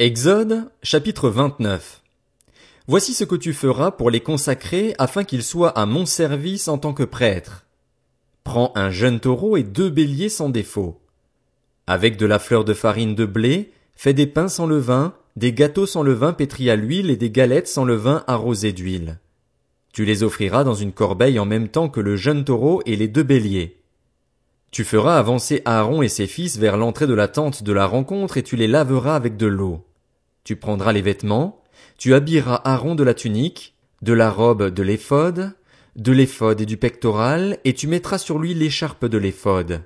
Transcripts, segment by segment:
Exode, chapitre 29. Voici ce que tu feras pour les consacrer afin qu'ils soient à mon service en tant que prêtre. Prends un jeune taureau et deux béliers sans défaut. Avec de la fleur de farine de blé, fais des pains sans levain, des gâteaux sans levain pétris à l'huile et des galettes sans levain arrosées d'huile. Tu les offriras dans une corbeille en même temps que le jeune taureau et les deux béliers. Tu feras avancer Aaron et ses fils vers l'entrée de la tente de la rencontre et tu les laveras avec de l'eau. Tu prendras les vêtements, tu habilleras Aaron de la tunique, de la robe de l'éphod, de l'éphod et du pectoral, et tu mettras sur lui l'écharpe de l'éphod.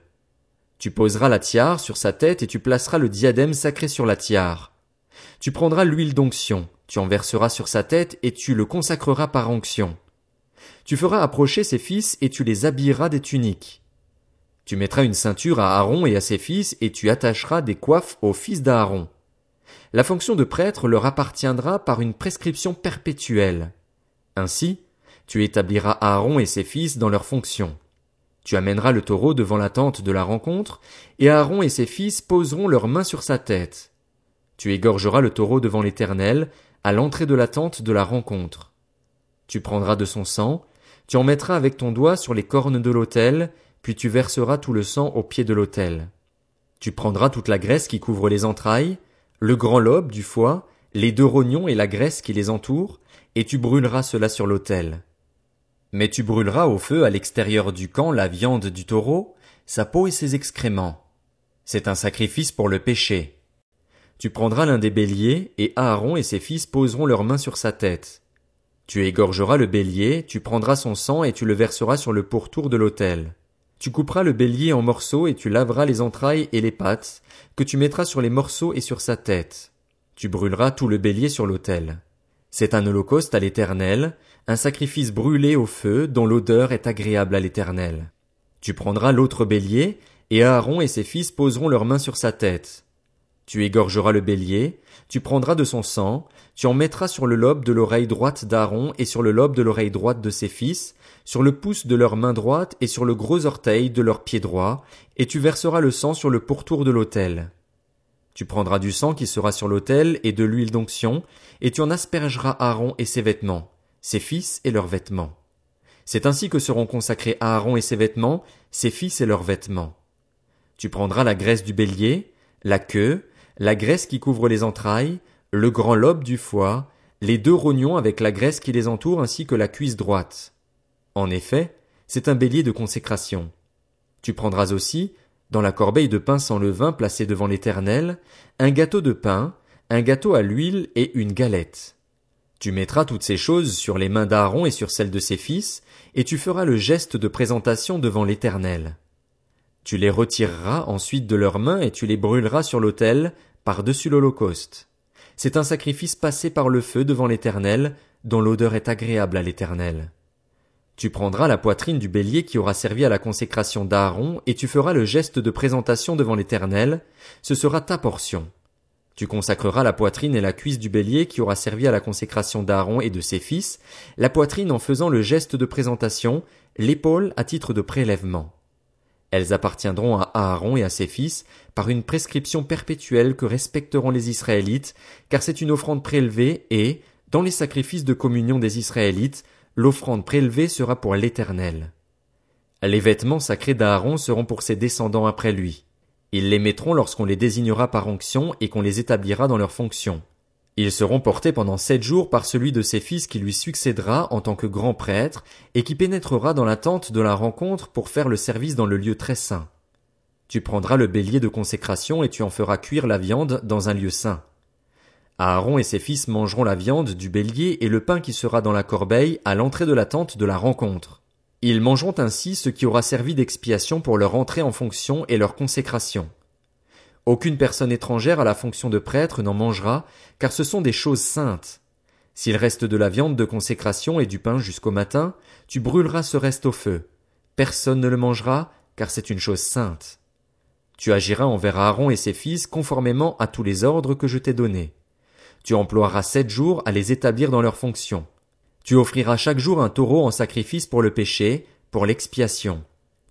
Tu poseras la tiare sur sa tête et tu placeras le diadème sacré sur la tiare. Tu prendras l'huile d'onction, tu en verseras sur sa tête et tu le consacreras par onction. Tu feras approcher ses fils et tu les habilleras des tuniques. Tu mettras une ceinture à Aaron et à ses fils, et tu attacheras des coiffes aux fils d'Aaron. La fonction de prêtre leur appartiendra par une prescription perpétuelle. Ainsi, tu établiras Aaron et ses fils dans leurs fonctions. Tu amèneras le taureau devant la tente de la rencontre, et Aaron et ses fils poseront leurs mains sur sa tête. Tu égorgeras le taureau devant l'Éternel, à l'entrée de la tente de la rencontre. Tu prendras de son sang, tu en mettras avec ton doigt sur les cornes de l'autel, puis tu verseras tout le sang au pied de l'autel. Tu prendras toute la graisse qui couvre les entrailles, le grand lobe du foie, les deux rognons et la graisse qui les entoure, et tu brûleras cela sur l'autel. Mais tu brûleras au feu à l'extérieur du camp la viande du taureau, sa peau et ses excréments. C'est un sacrifice pour le péché. Tu prendras l'un des béliers, et Aaron et ses fils poseront leurs mains sur sa tête. Tu égorgeras le bélier, tu prendras son sang et tu le verseras sur le pourtour de l'autel. Tu couperas le bélier en morceaux et tu laveras les entrailles et les pattes, que tu mettras sur les morceaux et sur sa tête. Tu brûleras tout le bélier sur l'autel. C'est un holocauste à l'éternel, un sacrifice brûlé au feu dont l'odeur est agréable à l'éternel. Tu prendras l'autre bélier, et Aaron et ses fils poseront leurs mains sur sa tête. Tu égorgeras le bélier, tu prendras de son sang, tu en mettras sur le lobe de l'oreille droite d'Aaron et sur le lobe de l'oreille droite de ses fils, sur le pouce de leur main droite et sur le gros orteil de leur pied droit, et tu verseras le sang sur le pourtour de l'autel. Tu prendras du sang qui sera sur l'autel et de l'huile d'onction, et tu en aspergeras Aaron et ses vêtements, ses fils et leurs vêtements. C'est ainsi que seront consacrés Aaron et ses vêtements, ses fils et leurs vêtements. Tu prendras la graisse du bélier, la queue, la graisse qui couvre les entrailles, le grand lobe du foie, les deux rognons avec la graisse qui les entoure ainsi que la cuisse droite. En effet, c'est un bélier de consécration. Tu prendras aussi, dans la corbeille de pain sans levain placée devant l'Éternel, un gâteau de pain, un gâteau à l'huile et une galette. Tu mettras toutes ces choses sur les mains d'Aaron et sur celles de ses fils, et tu feras le geste de présentation devant l'Éternel. Tu les retireras ensuite de leurs mains et tu les brûleras sur l'autel, par-dessus l'Holocauste. C'est un sacrifice passé par le feu devant l'Éternel, dont l'odeur est agréable à l'Éternel. Tu prendras la poitrine du bélier qui aura servi à la consécration d'Aaron, et tu feras le geste de présentation devant l'Éternel, ce sera ta portion. Tu consacreras la poitrine et la cuisse du bélier qui aura servi à la consécration d'Aaron et de ses fils, la poitrine en faisant le geste de présentation, l'épaule à titre de prélèvement. Elles appartiendront à Aaron et à ses fils par une prescription perpétuelle que respecteront les Israélites, car c'est une offrande prélevée et, dans les sacrifices de communion des Israélites, l'offrande prélevée sera pour l'Éternel. Les vêtements sacrés d'Aaron seront pour ses descendants après lui. Ils les mettront lorsqu'on les désignera par onction et qu'on les établira dans leurs fonctions. Ils seront portés pendant sept jours par celui de ses fils qui lui succédera en tant que grand prêtre et qui pénétrera dans la tente de la rencontre pour faire le service dans le lieu très saint. Tu prendras le bélier de consécration et tu en feras cuire la viande dans un lieu saint. Aaron et ses fils mangeront la viande du bélier et le pain qui sera dans la corbeille à l'entrée de la tente de la rencontre. Ils mangeront ainsi ce qui aura servi d'expiation pour leur entrée en fonction et leur consécration. Aucune personne étrangère à la fonction de prêtre n'en mangera, car ce sont des choses saintes. S'il reste de la viande de consécration et du pain jusqu'au matin, tu brûleras ce reste au feu. Personne ne le mangera, car c'est une chose sainte. Tu agiras envers Aaron et ses fils conformément à tous les ordres que je t'ai donnés. Tu emploieras sept jours à les établir dans leurs fonctions. Tu offriras chaque jour un taureau en sacrifice pour le péché, pour l'expiation.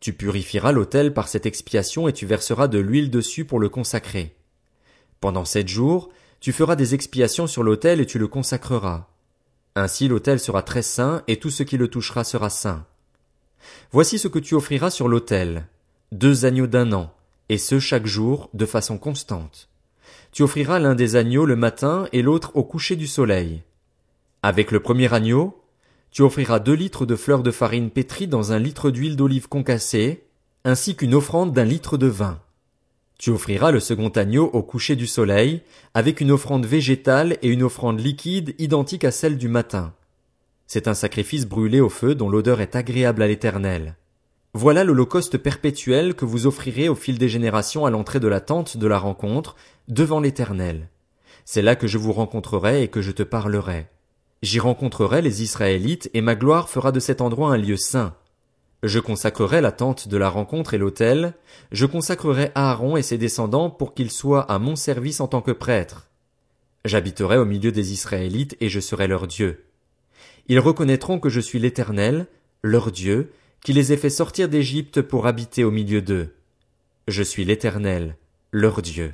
Tu purifieras l'autel par cette expiation et tu verseras de l'huile dessus pour le consacrer. Pendant sept jours, Tu feras des expiations sur l'autel et tu le consacreras. Ainsi l'autel sera très saint et tout ce qui le touchera sera saint. Voici ce que tu offriras sur l'autel. Deux agneaux d'un an, et ce chaque jour, de façon constante. Tu offriras l'un des agneaux le matin et l'autre au coucher du soleil. Avec le premier agneau, tu offriras deux litres de fleurs de farine pétrie dans un litre d'huile d'olive concassée, ainsi qu'une offrande d'un litre de vin. Tu offriras le second agneau au coucher du soleil, avec une offrande végétale et une offrande liquide identique à celle du matin. C'est un sacrifice brûlé au feu dont l'odeur est agréable à l'éternel. Voilà l'holocauste perpétuel que vous offrirez au fil des générations à l'entrée de la tente de la rencontre, devant l'éternel. C'est là que je vous rencontrerai et que je te parlerai. J'y rencontrerai les Israélites et ma gloire fera de cet endroit un lieu saint. Je consacrerai la tente de la rencontre et l'autel, je consacrerai Aaron et ses descendants pour qu'ils soient à mon service en tant que prêtres. J'habiterai au milieu des Israélites et je serai leur Dieu. Ils reconnaîtront que je suis l'Éternel, leur Dieu, qui les ai fait sortir d'Égypte pour habiter au milieu d'eux. Je suis l'Éternel, leur Dieu.